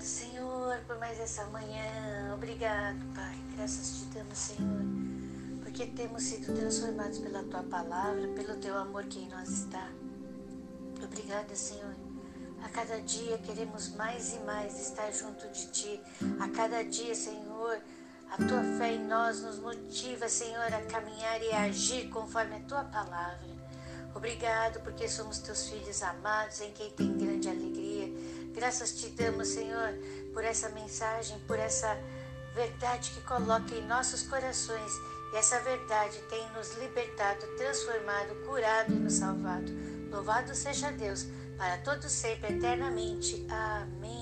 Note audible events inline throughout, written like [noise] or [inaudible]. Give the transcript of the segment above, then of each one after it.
Obrigado, Senhor, por mais essa manhã. Obrigado, Pai. Graças te damos, Senhor, porque temos sido transformados pela tua palavra, pelo teu amor que em nós está. Obrigada, Senhor. A cada dia queremos mais e mais estar junto de ti. A cada dia, Senhor, a tua fé em nós nos motiva, Senhor, a caminhar e a agir conforme a tua palavra. Obrigado porque somos teus filhos amados, em quem tem grande alegria. Graças te damos, Senhor, por essa mensagem, por essa verdade que coloca em nossos corações. E essa verdade tem nos libertado, transformado, curado e nos salvado. Louvado seja Deus, para todos sempre, eternamente. Amém.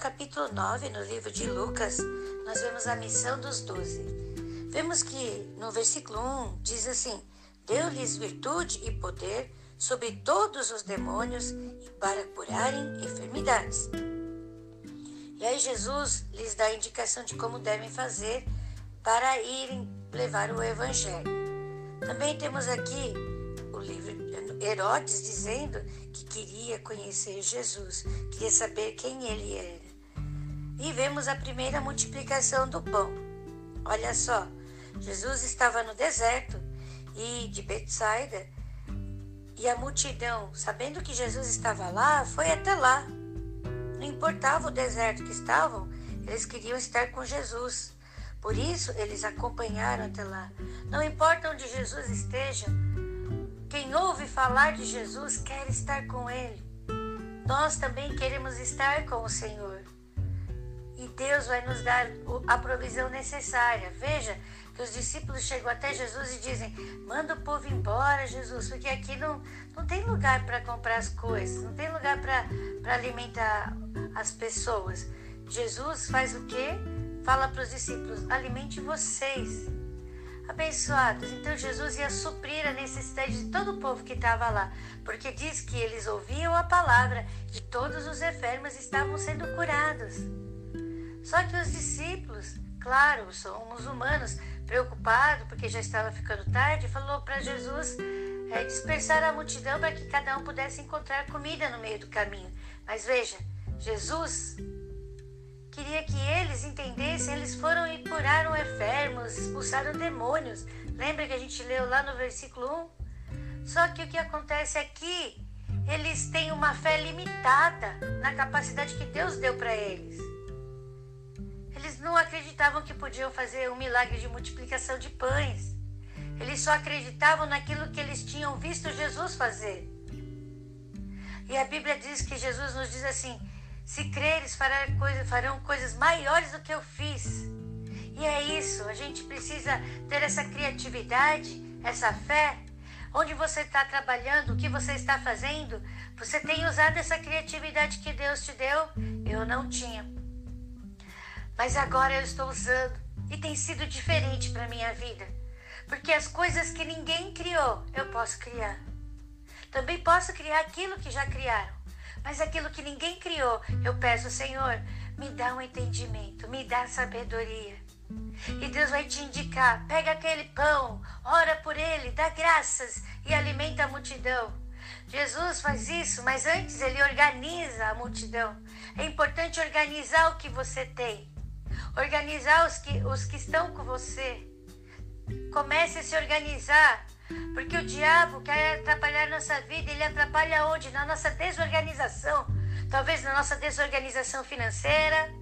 Capítulo 9, no livro de Lucas, nós vemos a missão dos doze. Vemos que no versículo 1 diz assim: Deu-lhes virtude e poder sobre todos os demônios para curarem enfermidades. E aí Jesus lhes dá a indicação de como devem fazer para irem levar o evangelho. Também temos aqui o livro Herodes dizendo que queria conhecer Jesus, queria saber quem ele era. E vemos a primeira multiplicação do pão. Olha só, Jesus estava no deserto e de Betsaida e a multidão, sabendo que Jesus estava lá, foi até lá. Não importava o deserto que estavam, eles queriam estar com Jesus. Por isso, eles acompanharam até lá. Não importa onde Jesus esteja, quem ouve falar de Jesus quer estar com Ele. Nós também queremos estar com o Senhor. E Deus vai nos dar a provisão necessária. Veja, que os discípulos chegam até Jesus e dizem: manda o povo embora, Jesus, porque aqui não, não tem lugar para comprar as coisas, não tem lugar para alimentar as pessoas. Jesus faz o quê? Fala para os discípulos: alimente vocês. Abençoados. Então Jesus ia suprir a necessidade de todo o povo que estava lá, porque diz que eles ouviam a palavra e todos os enfermos estavam sendo curados. Só que os discípulos, claro, somos humanos, preocupado porque já estava ficando tarde, falou para Jesus é, dispersar a multidão para que cada um pudesse encontrar comida no meio do caminho. Mas veja, Jesus queria que eles entendessem, eles foram e curaram enfermos, expulsaram demônios. Lembra que a gente leu lá no versículo 1? Só que o que acontece aqui, eles têm uma fé limitada na capacidade que Deus deu para eles. Eles não acreditavam que podiam fazer um milagre de multiplicação de pães. Eles só acreditavam naquilo que eles tinham visto Jesus fazer. E a Bíblia diz que Jesus nos diz assim: se creres, farão coisas maiores do que eu fiz. E é isso, a gente precisa ter essa criatividade, essa fé. Onde você está trabalhando, o que você está fazendo, você tem usado essa criatividade que Deus te deu? Eu não tinha. Mas agora eu estou usando e tem sido diferente para minha vida. Porque as coisas que ninguém criou, eu posso criar. Também posso criar aquilo que já criaram. Mas aquilo que ninguém criou, eu peço, Senhor, me dá um entendimento, me dá sabedoria. E Deus vai te indicar: pega aquele pão, ora por ele, dá graças e alimenta a multidão. Jesus faz isso, mas antes ele organiza a multidão. É importante organizar o que você tem organizar os que, os que estão com você. Comece a se organizar, porque o diabo quer atrapalhar nossa vida, ele atrapalha onde? Na nossa desorganização. Talvez na nossa desorganização financeira,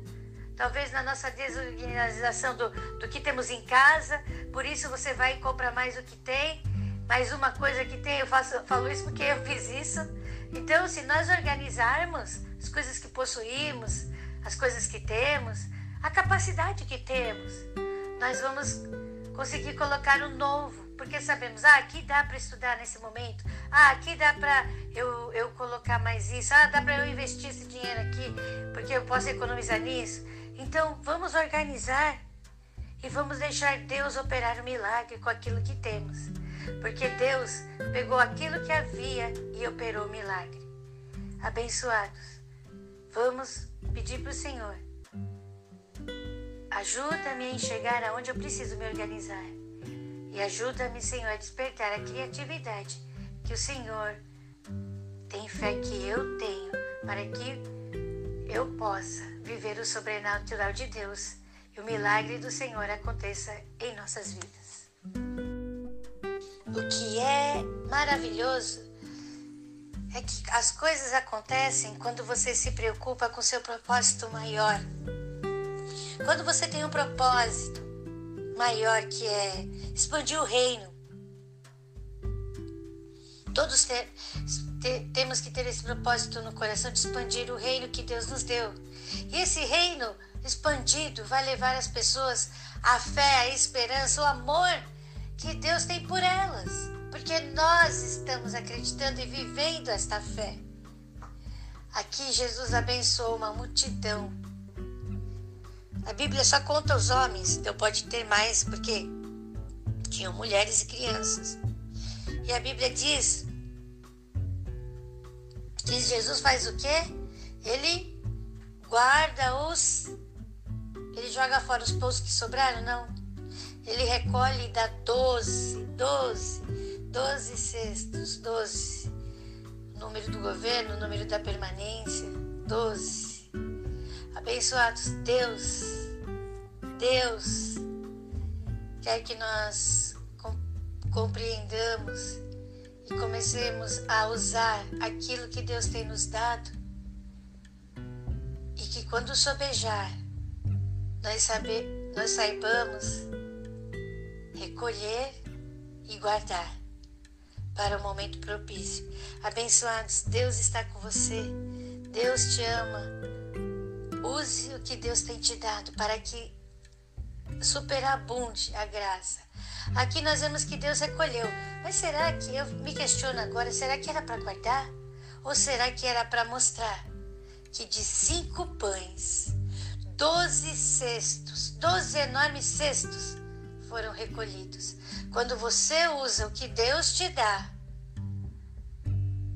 talvez na nossa desorganização do, do que temos em casa. Por isso você vai e compra mais o que tem. Mais uma coisa que tem, eu faço, falo isso porque eu fiz isso. Então, se nós organizarmos as coisas que possuímos, as coisas que temos, a capacidade que temos, nós vamos conseguir colocar o novo, porque sabemos, ah, aqui dá para estudar nesse momento, ah, aqui dá para eu, eu colocar mais isso, ah, dá para eu investir esse dinheiro aqui, porque eu posso economizar nisso. Então, vamos organizar e vamos deixar Deus operar o milagre com aquilo que temos, porque Deus pegou aquilo que havia e operou o milagre. Abençoados, vamos pedir para o Senhor ajuda-me a enxergar aonde eu preciso me organizar. E ajuda-me, Senhor, a despertar a criatividade que o Senhor tem fé que eu tenho para que eu possa viver o sobrenatural de Deus e o milagre do Senhor aconteça em nossas vidas. O que é maravilhoso é que as coisas acontecem quando você se preocupa com seu propósito maior. Quando você tem um propósito maior que é expandir o reino. Todos te, te, temos que ter esse propósito no coração de expandir o reino que Deus nos deu. E esse reino expandido vai levar as pessoas à fé, à esperança, o amor que Deus tem por elas, porque nós estamos acreditando e vivendo esta fé. Aqui Jesus abençoou uma multidão. A Bíblia só conta os homens, então pode ter mais, porque tinham mulheres e crianças. E a Bíblia diz que Jesus faz o quê? Ele guarda os. Ele joga fora os pães que sobraram? Não. Ele recolhe e dá doze, doze, doze cestos, doze. O número do governo, o número da permanência, doze. Abençoados, Deus, Deus quer que nós compreendamos e comecemos a usar aquilo que Deus tem nos dado e que quando sobejar nós, saber, nós saibamos recolher e guardar para o momento propício. Abençoados, Deus está com você. Deus te ama. Use o que Deus tem te dado para que superabunde a graça. Aqui nós vemos que Deus recolheu. Mas será que, eu me questiono agora, será que era para guardar? Ou será que era para mostrar que de cinco pães, doze cestos, doze enormes cestos, foram recolhidos. Quando você usa o que Deus te dá,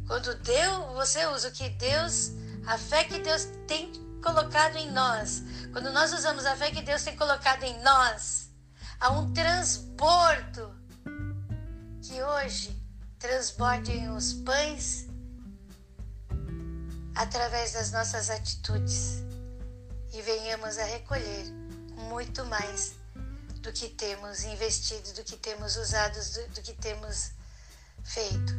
quando Deus, você usa o que Deus, a fé que Deus tem colocado em nós, quando nós usamos a fé que Deus tem colocado em nós, há um transbordo que hoje transbordem os pães através das nossas atitudes. E venhamos a recolher muito mais do que temos investido, do que temos usado, do, do que temos feito,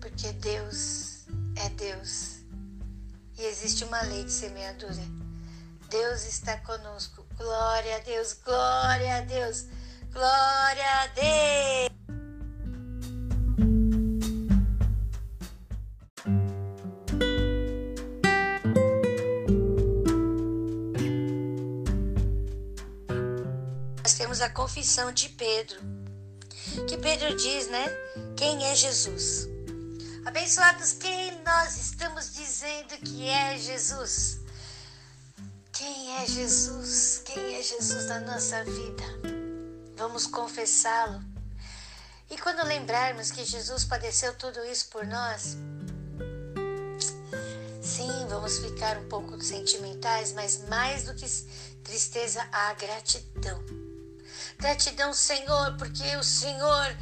porque Deus é Deus e existe uma lei de semeadura. Deus está conosco. Glória a Deus, glória a Deus, glória a Deus. temos a confissão de Pedro, que Pedro diz, né? Quem é Jesus? Abençoados, quem nós estamos dizendo que é Jesus? Quem é Jesus? Quem é Jesus na nossa vida? Vamos confessá-lo. E quando lembrarmos que Jesus padeceu tudo isso por nós, sim, vamos ficar um pouco sentimentais, mas mais do que tristeza, a gratidão Gratidão, Senhor, porque o Senhor,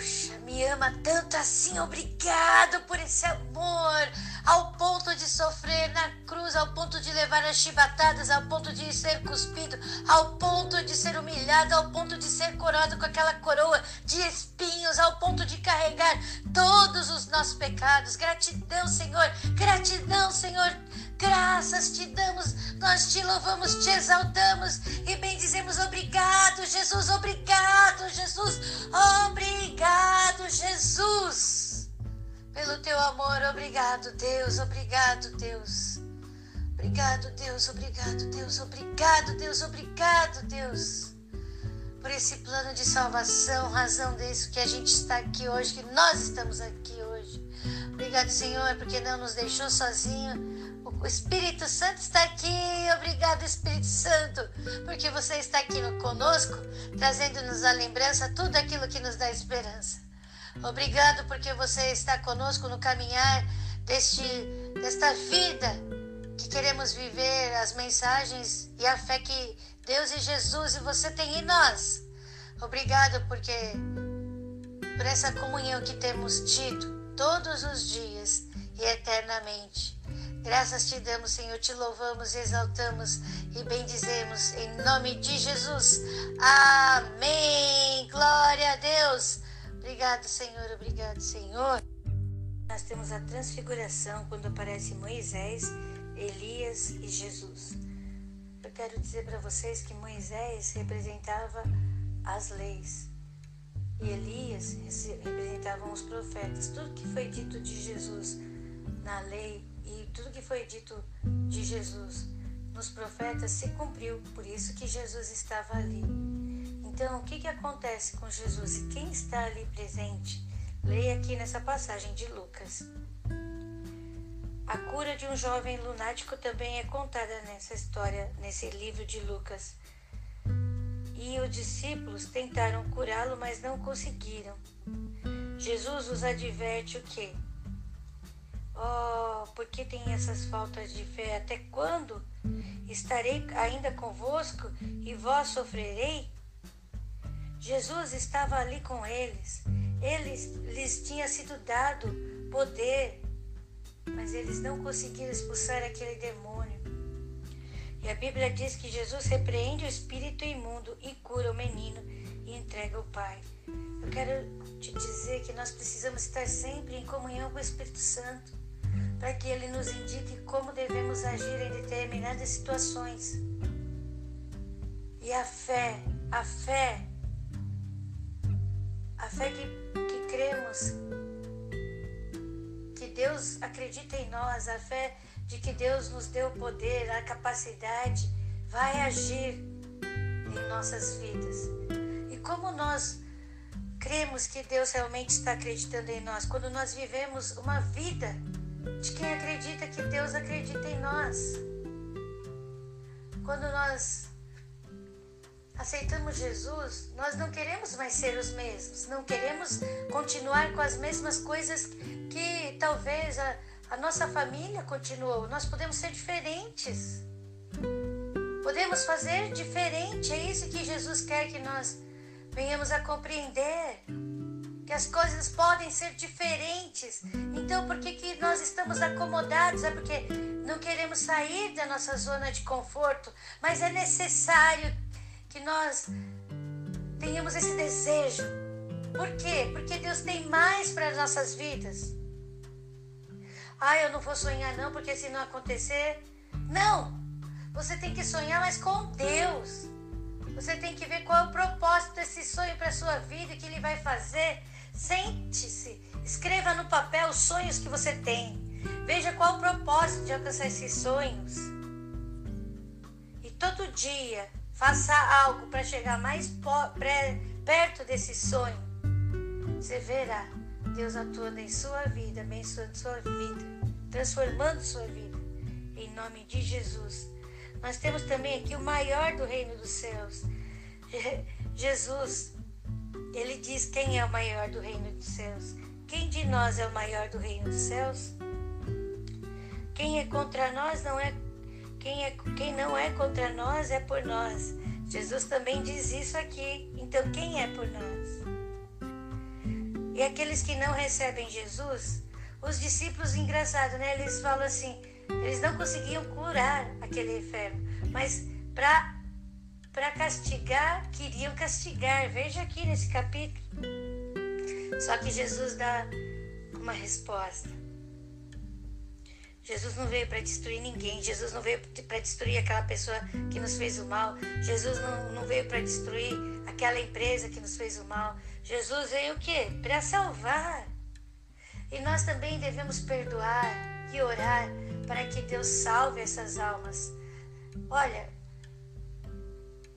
puxa, me ama tanto assim. Obrigado por esse amor, ao ponto de sofrer na cruz, ao ponto de levar as chibatadas, ao ponto de ser cuspido, ao ponto de ser humilhado, ao ponto de ser coroado com aquela coroa de espinhos, ao ponto de carregar todos os nossos pecados. Gratidão, Senhor, gratidão, Senhor Graças te damos, nós te louvamos, te exaltamos e bendizemos. Obrigado, Jesus, obrigado, Jesus, obrigado, Jesus, pelo teu amor. Obrigado, Deus, obrigado, Deus. Obrigado, Deus, obrigado, Deus, obrigado, Deus, obrigado, Deus, por esse plano de salvação, razão disso que a gente está aqui hoje, que nós estamos aqui hoje. Obrigado, Senhor, porque não nos deixou sozinho o Espírito Santo está aqui. Obrigado, Espírito Santo, porque você está aqui conosco, trazendo-nos a lembrança tudo aquilo que nos dá esperança. Obrigado porque você está conosco no caminhar deste, desta vida que queremos viver as mensagens e a fé que Deus e Jesus e você tem em nós. Obrigado porque por essa comunhão que temos tido todos os dias e eternamente. Graças te damos, Senhor, te louvamos, exaltamos e bendizemos em nome de Jesus. Amém. Glória a Deus. Obrigado, Senhor. Obrigado, Senhor. Nós temos a transfiguração quando aparece Moisés, Elias e Jesus. Eu quero dizer para vocês que Moisés representava as leis e Elias representavam os profetas. Tudo que foi dito de Jesus na lei e tudo que foi dito de Jesus nos profetas se cumpriu, por isso que Jesus estava ali. Então, o que, que acontece com Jesus e quem está ali presente? Leia aqui nessa passagem de Lucas. A cura de um jovem lunático também é contada nessa história, nesse livro de Lucas. E os discípulos tentaram curá-lo, mas não conseguiram. Jesus os adverte o quê? Oh, por que tem essas faltas de fé? Até quando estarei ainda convosco e vós sofrerei? Jesus estava ali com eles. Eles lhes tinha sido dado poder, mas eles não conseguiram expulsar aquele demônio. E a Bíblia diz que Jesus repreende o espírito imundo e cura o menino e entrega ao Pai. Eu quero te dizer que nós precisamos estar sempre em comunhão com o Espírito Santo para que ele nos indique como devemos agir em determinadas situações. E a fé, a fé, a fé que, que cremos, que Deus acredita em nós, a fé de que Deus nos deu o poder, a capacidade, vai agir em nossas vidas. E como nós cremos que Deus realmente está acreditando em nós, quando nós vivemos uma vida de quem acredita que Deus acredita em nós. Quando nós aceitamos Jesus, nós não queremos mais ser os mesmos, não queremos continuar com as mesmas coisas que talvez a, a nossa família continuou. Nós podemos ser diferentes. Podemos fazer diferente. É isso que Jesus quer que nós venhamos a compreender que as coisas podem ser diferentes. Então, por que, que nós estamos acomodados? É porque não queremos sair da nossa zona de conforto, mas é necessário que nós tenhamos esse desejo. Por quê? Porque Deus tem mais para as nossas vidas. Ah, eu não vou sonhar não, porque se não acontecer, não. Você tem que sonhar, mas com Deus. Você tem que ver qual é o propósito desse sonho para sua vida, que ele vai fazer Sente-se, escreva no papel os sonhos que você tem. Veja qual o propósito de alcançar esses sonhos. E todo dia faça algo para chegar mais perto desse sonho. Você verá Deus atuando em sua vida, abençoando sua vida, transformando sua vida. Em nome de Jesus. Nós temos também aqui o maior do reino dos céus. [laughs] Jesus ele diz quem é o maior do reino dos céus. Nós é o maior do reino dos céus? Quem é contra nós não é quem, é, quem não é contra nós é por nós. Jesus também diz isso aqui. Então, quem é por nós? E aqueles que não recebem Jesus, os discípulos, engraçado, né? Eles falam assim: eles não conseguiam curar aquele enfermo, mas para castigar, queriam castigar. Veja aqui nesse capítulo. Só que Jesus dá uma resposta. Jesus não veio para destruir ninguém. Jesus não veio para destruir aquela pessoa que nos fez o mal. Jesus não, não veio para destruir aquela empresa que nos fez o mal. Jesus veio o quê? Para salvar. E nós também devemos perdoar e orar para que Deus salve essas almas. Olha,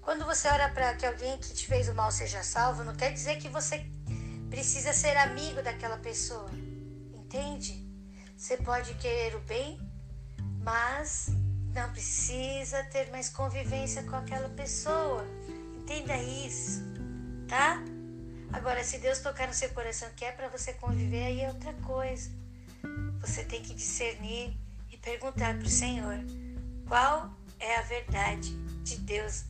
quando você ora para que alguém que te fez o mal seja salvo, não quer dizer que você precisa ser amigo daquela pessoa. Entende? Você pode querer o bem, mas não precisa ter mais convivência com aquela pessoa. Entenda isso, tá? Agora, se Deus tocar no seu coração que é para você conviver, aí é outra coisa. Você tem que discernir e perguntar para o Senhor qual é a verdade de Deus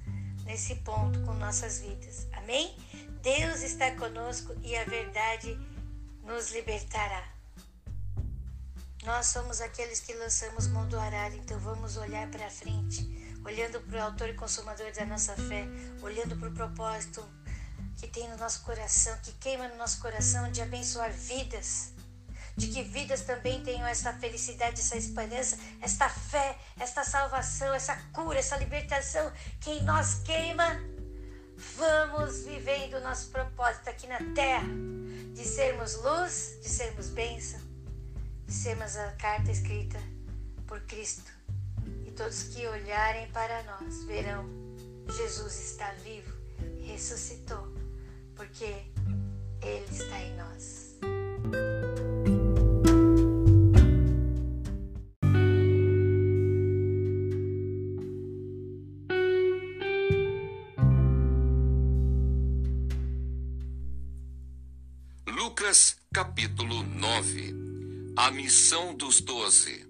nesse ponto com nossas vidas. Amém? Deus está conosco e a verdade nos libertará. Nós somos aqueles que lançamos mão do arado, então vamos olhar para frente, olhando para o autor e consumador da nossa fé, olhando para o propósito que tem no nosso coração, que queima no nosso coração de abençoar vidas, de que vidas também tenham essa felicidade, essa esperança, esta fé, esta salvação, essa cura, essa libertação que em nós queima. Vamos vivendo o nosso propósito aqui na terra, de sermos luz, de sermos bênção, sermos a carta escrita por Cristo. E todos que olharem para nós verão: Jesus está vivo, ressuscitou porque Ele está em nós. Lucas capítulo 9 A missão dos doze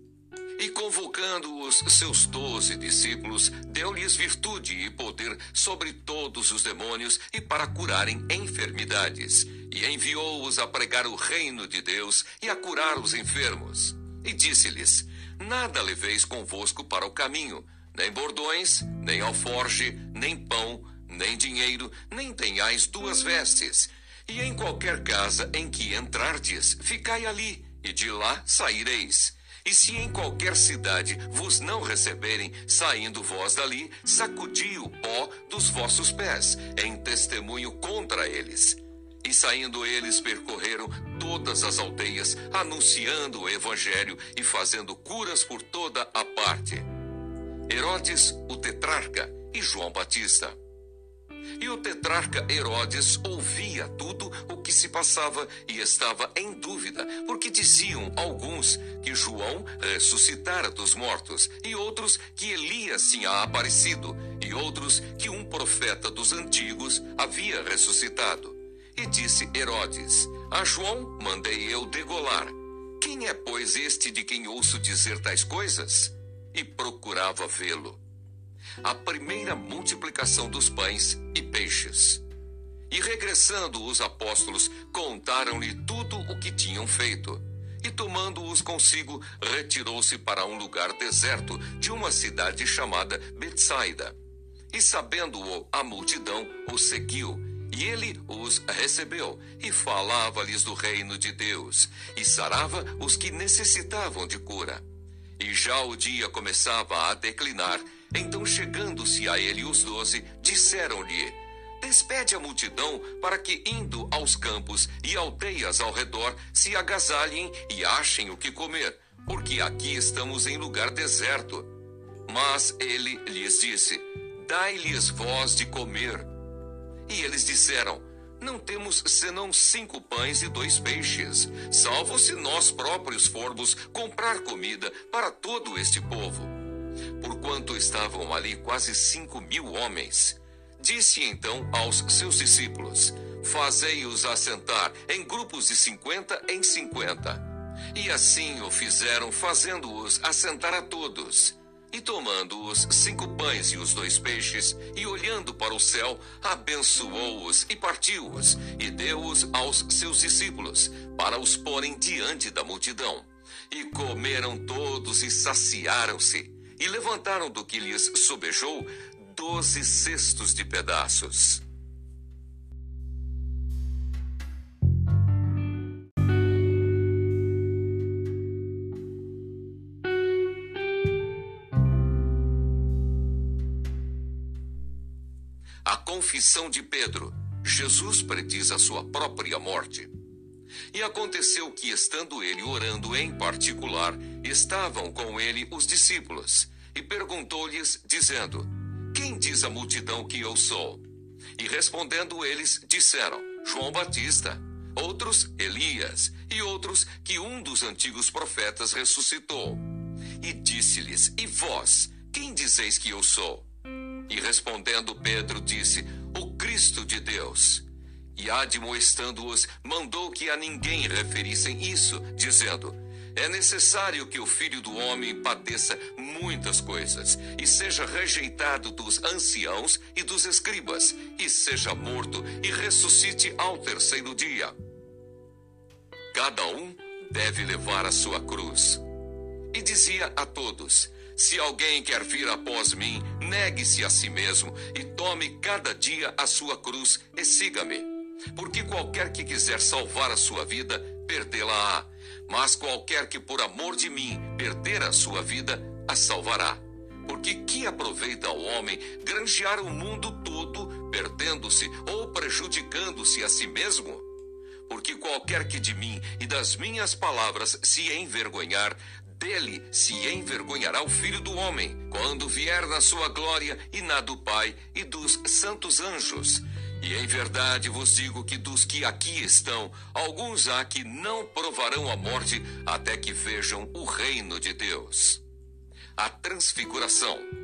e convocando os seus doze discípulos, deu-lhes virtude e poder sobre todos os demônios e para curarem enfermidades. E enviou-os a pregar o reino de Deus e a curar os enfermos. E disse-lhes: Nada leveis convosco para o caminho, nem bordões, nem alforge, nem pão, nem dinheiro, nem tenhais duas vestes. E em qualquer casa em que entrardes, ficai ali, e de lá saireis. E se em qualquer cidade vos não receberem, saindo vós dali, sacudi o pó dos vossos pés, em testemunho contra eles. E saindo eles percorreram todas as aldeias, anunciando o evangelho e fazendo curas por toda a parte. Herodes, o tetrarca, e João Batista. E o tetrarca Herodes ouvia tudo o que se passava e estava em dúvida, porque diziam alguns que João ressuscitara dos mortos, e outros que Elias tinha aparecido, e outros que um profeta dos antigos havia ressuscitado. E disse Herodes: A João mandei eu degolar. Quem é, pois, este de quem ouço dizer tais coisas? E procurava vê-lo a primeira multiplicação dos pães e peixes. E regressando os apóstolos, contaram-lhe tudo o que tinham feito. E tomando-os consigo, retirou-se para um lugar deserto de uma cidade chamada Betsaida. E sabendo-o, a multidão o seguiu. E ele os recebeu e falava-lhes do reino de Deus, e sarava os que necessitavam de cura. E já o dia começava a declinar, então, chegando-se a ele os doze, disseram-lhe: Despede a multidão para que, indo aos campos e aldeias ao redor, se agasalhem e achem o que comer, porque aqui estamos em lugar deserto. Mas ele lhes disse: Dai-lhes voz de comer. E eles disseram: Não temos senão cinco pães e dois peixes, salvo se nós próprios formos comprar comida para todo este povo porquanto estavam ali quase cinco mil homens. Disse então aos seus discípulos: Fazei-os assentar em grupos de cinquenta em cinquenta. E assim o fizeram, fazendo-os assentar a todos. E tomando os cinco pães e os dois peixes, e olhando para o céu, abençoou-os e partiu-os, e deu-os aos seus discípulos, para os porem diante da multidão. E comeram todos e saciaram-se e levantaram do que lhes sobejou doze cestos de pedaços. A confissão de Pedro. Jesus prediz a sua própria morte. E aconteceu que, estando ele orando em particular, estavam com ele os discípulos, e perguntou-lhes, dizendo: Quem diz a multidão que eu sou? E respondendo eles, disseram: João Batista. Outros, Elias, e outros que um dos antigos profetas ressuscitou. E disse-lhes: E vós, quem dizeis que eu sou? E respondendo Pedro, disse: O Cristo de Deus. E admoestando-os, mandou que a ninguém referissem isso, dizendo: é necessário que o filho do homem padeça muitas coisas, e seja rejeitado dos anciãos e dos escribas, e seja morto e ressuscite ao terceiro dia. Cada um deve levar a sua cruz. E dizia a todos: Se alguém quer vir após mim, negue-se a si mesmo e tome cada dia a sua cruz e siga-me. Porque qualquer que quiser salvar a sua vida, perdê-la-á. Mas qualquer que por amor de mim perder a sua vida, a salvará. Porque que aproveita o homem granjear o mundo todo, perdendo-se ou prejudicando-se a si mesmo? Porque qualquer que de mim e das minhas palavras se envergonhar, dele se envergonhará o filho do homem, quando vier na sua glória e na do Pai e dos santos anjos. E em verdade vos digo que dos que aqui estão, alguns há que não provarão a morte até que vejam o reino de Deus. A transfiguração.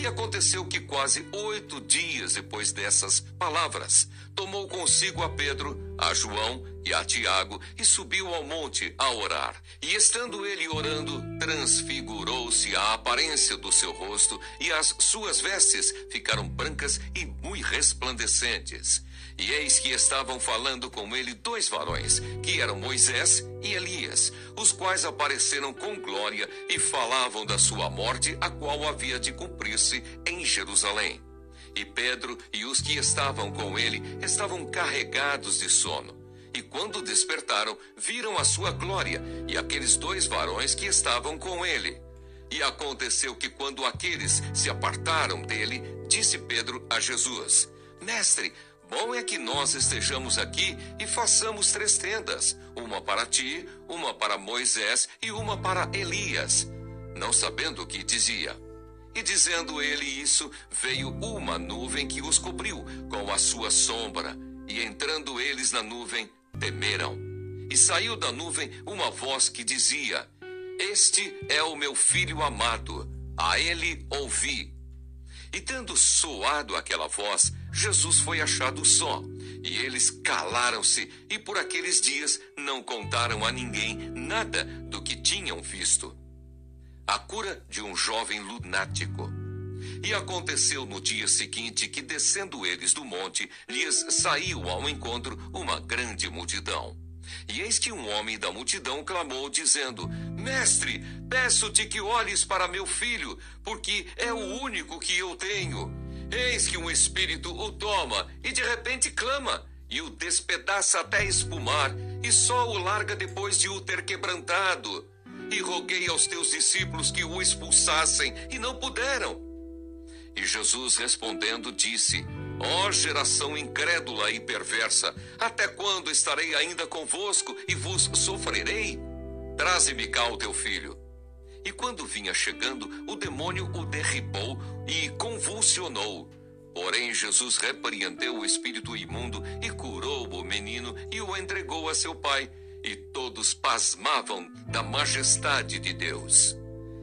E aconteceu que quase oito dias depois dessas palavras, tomou consigo a Pedro, a João e a Tiago e subiu ao monte a orar. E estando ele orando, transfigurou-se a aparência do seu rosto e as suas vestes ficaram brancas e muito resplandecentes. E eis que estavam falando com ele dois varões, que eram Moisés e Elias, os quais apareceram com glória e falavam da sua morte, a qual havia de cumprir-se em Jerusalém. E Pedro e os que estavam com ele estavam carregados de sono. E quando despertaram, viram a sua glória e aqueles dois varões que estavam com ele. E aconteceu que quando aqueles se apartaram dele, disse Pedro a Jesus: Mestre, Bom é que nós estejamos aqui e façamos três tendas: uma para ti, uma para Moisés e uma para Elias. Não sabendo o que dizia. E dizendo ele isso, veio uma nuvem que os cobriu com a sua sombra. E entrando eles na nuvem, temeram. E saiu da nuvem uma voz que dizia: Este é o meu filho amado, a ele ouvi. E tendo soado aquela voz, Jesus foi achado só. E eles calaram-se e por aqueles dias não contaram a ninguém nada do que tinham visto. A cura de um jovem lunático. E aconteceu no dia seguinte que, descendo eles do monte, lhes saiu ao encontro uma grande multidão. E eis que um homem da multidão clamou, dizendo: Mestre, peço-te que olhes para meu filho, porque é o único que eu tenho. Eis que um espírito o toma e de repente clama, e o despedaça até espumar, e só o larga depois de o ter quebrantado. E roguei aos teus discípulos que o expulsassem, e não puderam. E Jesus respondendo disse: Ó oh, geração incrédula e perversa, até quando estarei ainda convosco e vos sofrerei? Traze-me cá o teu filho. E quando vinha chegando, o demônio o derribou e convulsionou. Porém, Jesus repreendeu o espírito imundo e curou o menino e o entregou a seu pai. E todos pasmavam da majestade de Deus.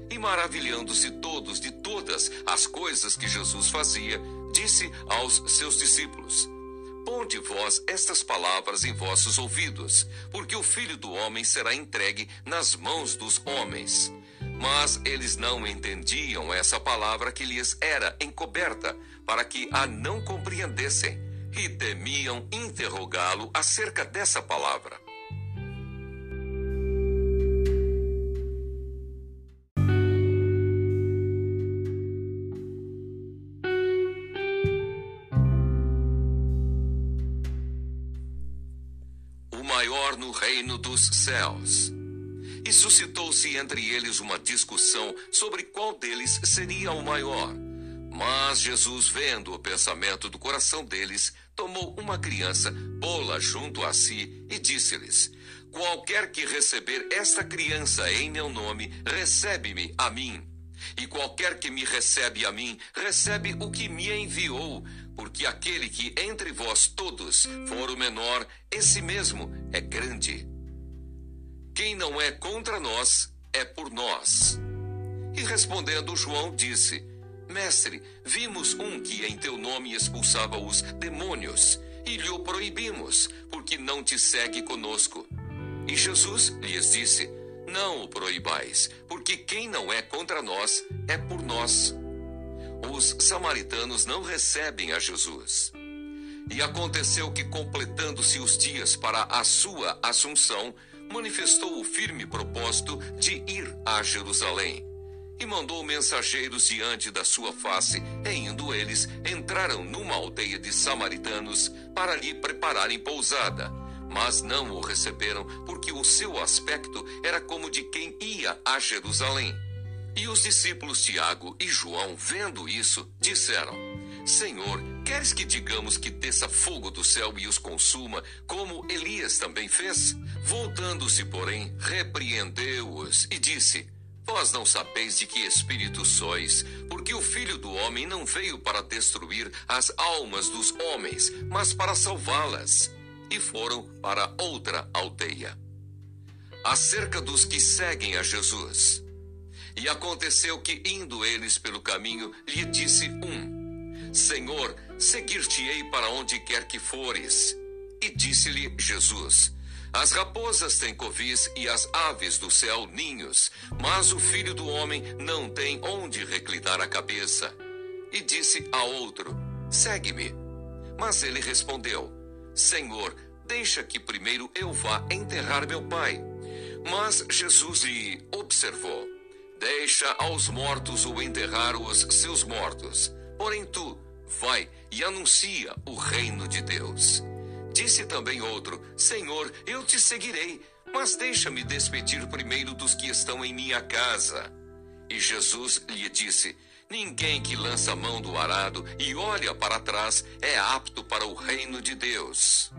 E maravilhando-se todos de todas as coisas que Jesus fazia, disse aos seus discípulos: Ponde vós estas palavras em vossos ouvidos, porque o filho do homem será entregue nas mãos dos homens. Mas eles não entendiam essa palavra que lhes era encoberta, para que a não compreendessem, e temiam interrogá-lo acerca dessa palavra. O maior no reino dos céus e suscitou-se entre eles uma discussão sobre qual deles seria o maior. Mas Jesus, vendo o pensamento do coração deles, tomou uma criança, pô-la junto a si e disse-lhes: Qualquer que receber esta criança em meu nome, recebe-me a mim. E qualquer que me recebe a mim, recebe o que me enviou, porque aquele que entre vós todos for o menor, esse mesmo é grande. Quem não é contra nós é por nós. E respondendo João disse: Mestre, vimos um que em teu nome expulsava os demônios, e lhe o proibimos, porque não te segue conosco. E Jesus lhes disse: Não o proibais, porque quem não é contra nós é por nós. Os samaritanos não recebem a Jesus. E aconteceu que, completando-se os dias para a sua assunção, manifestou o firme propósito de ir a Jerusalém. E mandou mensageiros diante da sua face, e indo eles, entraram numa aldeia de samaritanos para lhe prepararem pousada. Mas não o receberam, porque o seu aspecto era como de quem ia a Jerusalém. E os discípulos Tiago e João, vendo isso, disseram: Senhor, queres que digamos que desça fogo do céu e os consuma, como Elias também fez? Voltando-se, porém, repreendeu-os e disse: Vós não sabeis de que espírito sois, porque o Filho do Homem não veio para destruir as almas dos homens, mas para salvá-las. E foram para outra aldeia. Acerca dos que seguem a Jesus. E aconteceu que, indo eles pelo caminho, lhe disse um: Senhor, seguir-te-ei para onde quer que fores. E disse-lhe Jesus: as raposas têm covis e as aves do céu ninhos, mas o filho do homem não tem onde reclinar a cabeça. E disse a outro: Segue-me. Mas ele respondeu: Senhor, deixa que primeiro eu vá enterrar meu pai. Mas Jesus lhe observou: Deixa aos mortos o enterrar os seus mortos. Porém tu, vai e anuncia o reino de Deus. Disse também outro: Senhor, eu te seguirei, mas deixa-me despedir primeiro dos que estão em minha casa. E Jesus lhe disse: Ninguém que lança a mão do arado e olha para trás é apto para o reino de Deus.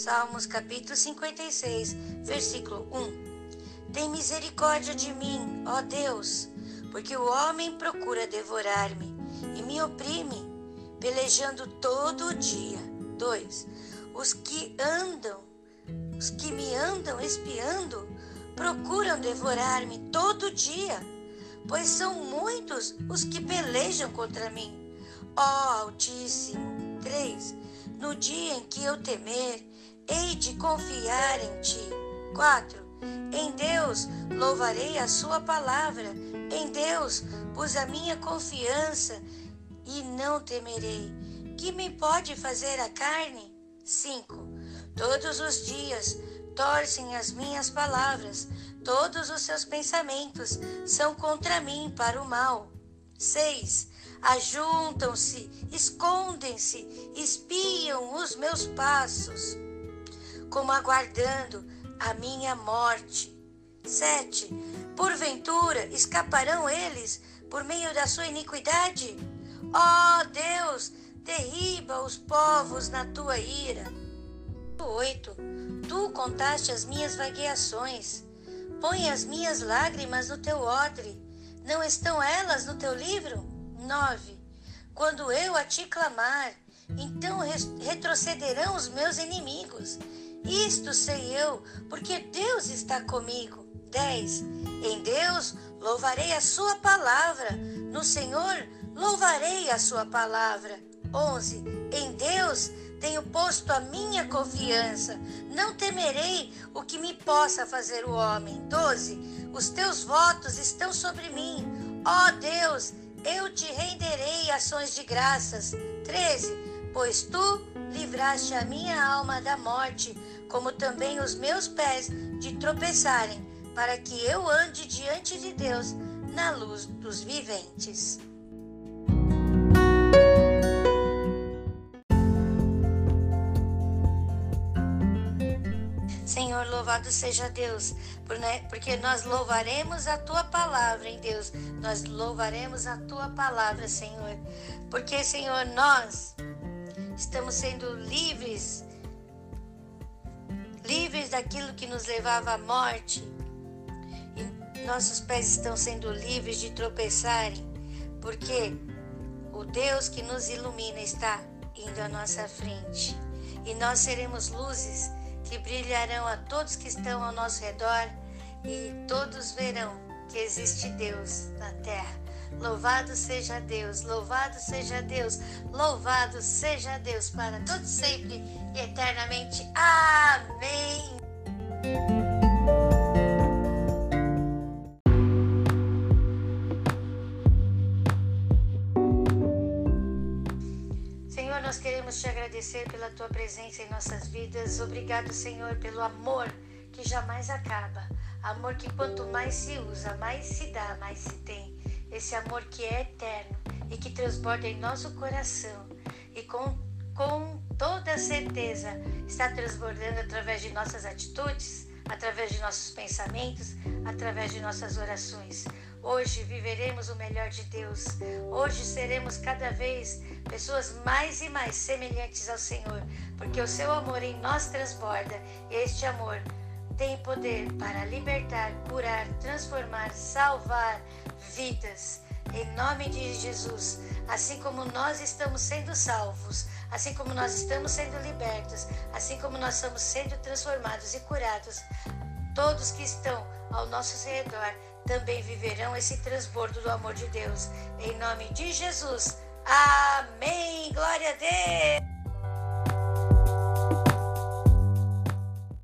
Salmos capítulo 56, versículo 1. Tem misericórdia de mim, ó Deus, porque o homem procura devorar-me e me oprime, pelejando todo o dia. 2. Os que andam, os que me andam espiando, procuram devorar-me todo dia, pois são muitos os que pelejam contra mim. Ó Altíssimo. 3. No dia em que eu temer, hei de confiar em ti. 4 em Deus louvarei a Sua palavra. Em Deus pus a minha confiança e não temerei. Que me pode fazer a carne? 5. Todos os dias torcem as minhas palavras, todos os seus pensamentos são contra mim para o mal. 6. Ajuntam-se, escondem-se, espiam os meus passos, como aguardando a minha morte. 7. Porventura escaparão eles por meio da sua iniquidade? Ó oh, Deus, derriba os povos na tua ira. 8. Tu contaste as minhas vagueações. Põe as minhas lágrimas no teu odre. Não estão elas no teu livro? 9. Quando eu a te clamar, então retrocederão os meus inimigos isto sei eu, porque Deus está comigo. 10. Em Deus louvarei a sua palavra. No Senhor louvarei a sua palavra. 11. Em Deus tenho posto a minha confiança. Não temerei o que me possa fazer o homem. 12. Os teus votos estão sobre mim. Ó Deus, eu te renderei ações de graças. 13. Pois tu livraste a minha alma da morte como também os meus pés de tropeçarem, para que eu ande diante de Deus na luz dos viventes. Senhor, louvado seja Deus, né, porque nós louvaremos a tua palavra, em Deus. Nós louvaremos a tua palavra, Senhor. Porque, Senhor, nós estamos sendo livres livres daquilo que nos levava à morte. E nossos pés estão sendo livres de tropeçarem, porque o Deus que nos ilumina está indo à nossa frente. E nós seremos luzes que brilharão a todos que estão ao nosso redor e todos verão que existe Deus na terra. Louvado seja Deus, louvado seja Deus, louvado seja Deus para todo sempre e eternamente. Amém. Senhor, nós queremos te agradecer pela tua presença em nossas vidas. Obrigado, Senhor, pelo amor que jamais acaba. Amor que quanto mais se usa, mais se dá, mais se tem. Esse amor que é eterno e que transborda em nosso coração e com, com toda certeza está transbordando através de nossas atitudes, através de nossos pensamentos, através de nossas orações. Hoje viveremos o melhor de Deus. Hoje seremos cada vez pessoas mais e mais semelhantes ao Senhor, porque o seu amor em nós transborda e este amor tem poder para libertar, curar, transformar, salvar vidas. Em nome de Jesus, assim como nós estamos sendo salvos, assim como nós estamos sendo libertos, assim como nós estamos sendo transformados e curados, todos que estão ao nosso redor também viverão esse transbordo do amor de Deus. Em nome de Jesus. Amém. Glória a Deus.